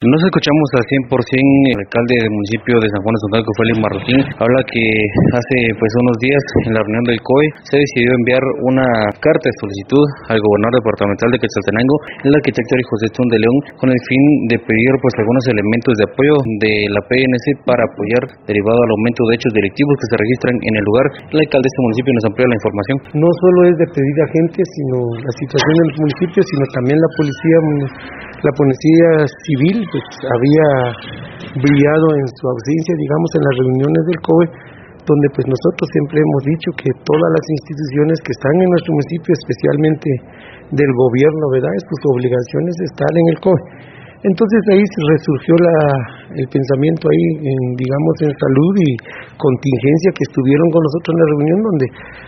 Nos escuchamos al 100% el alcalde del municipio de San Juan de Sontalco, Félix Marroquín, habla que hace pues unos días en la reunión del COE se decidió enviar una carta de solicitud al gobernador departamental de Quetzaltenango, el arquitecto José Chun de León, con el fin de pedir pues algunos elementos de apoyo de la PNC para apoyar derivado al aumento de hechos delictivos que se registran en el lugar. El alcalde de este municipio nos amplía la información. No solo es de pedir a gente, sino la situación en los municipios, sino también la policía la policía civil pues, había brillado en su ausencia, digamos, en las reuniones del COE, donde pues nosotros siempre hemos dicho que todas las instituciones que están en nuestro municipio, especialmente del gobierno, ¿verdad? Es pues, su obligación es estar en el COE. Entonces ahí resurgió la, el pensamiento ahí, en, digamos, en salud y contingencia que estuvieron con nosotros en la reunión donde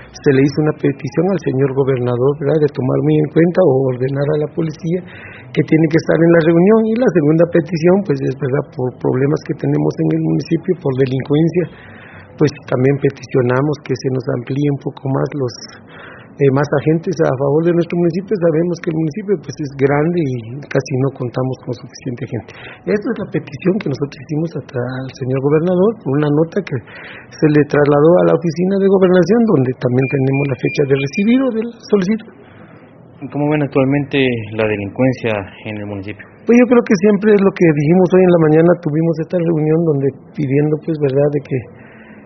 se le hizo una petición al señor gobernador ¿verdad? de tomar muy en cuenta o ordenar a la policía que tiene que estar en la reunión y la segunda petición pues es verdad por problemas que tenemos en el municipio por delincuencia pues también peticionamos que se nos amplíe un poco más los eh, más agentes a favor de nuestro municipio. Sabemos que el municipio pues es grande y casi no contamos con suficiente gente. Esta es la petición que nosotros hicimos al señor gobernador, una nota que se le trasladó a la oficina de gobernación, donde también tenemos la fecha de recibido del solicitud. ¿Cómo ven actualmente la delincuencia en el municipio? Pues yo creo que siempre es lo que dijimos hoy en la mañana, tuvimos esta reunión donde pidiendo pues verdad de que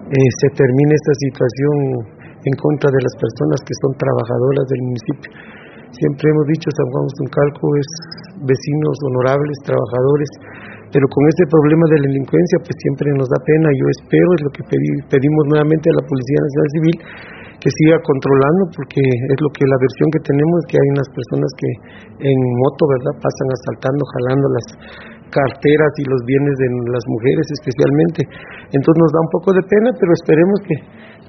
eh, se termine esta situación en contra de las personas que son trabajadoras del municipio. Siempre hemos dicho San Juan Calco es vecinos honorables, trabajadores, pero con ese problema de la delincuencia pues siempre nos da pena. Yo espero, es lo que pedimos nuevamente a la Policía Nacional Civil, que siga controlando porque es lo que la versión que tenemos que hay unas personas que en moto, ¿verdad?, pasan asaltando, jalando las carteras y los bienes de las mujeres especialmente. Entonces nos da un poco de pena, pero esperemos que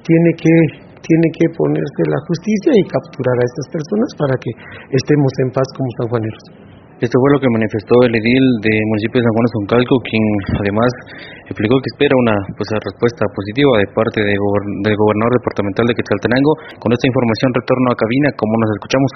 tiene que tiene que ponerse la justicia y capturar a estas personas para que estemos en paz como sanjuaneros. Esto fue lo que manifestó el edil del municipio de San Juan de Zoncalco, quien además explicó que espera una pues, respuesta positiva de parte del gobernador departamental de Quetzaltenango. Con esta información retorno a cabina, como nos escuchamos.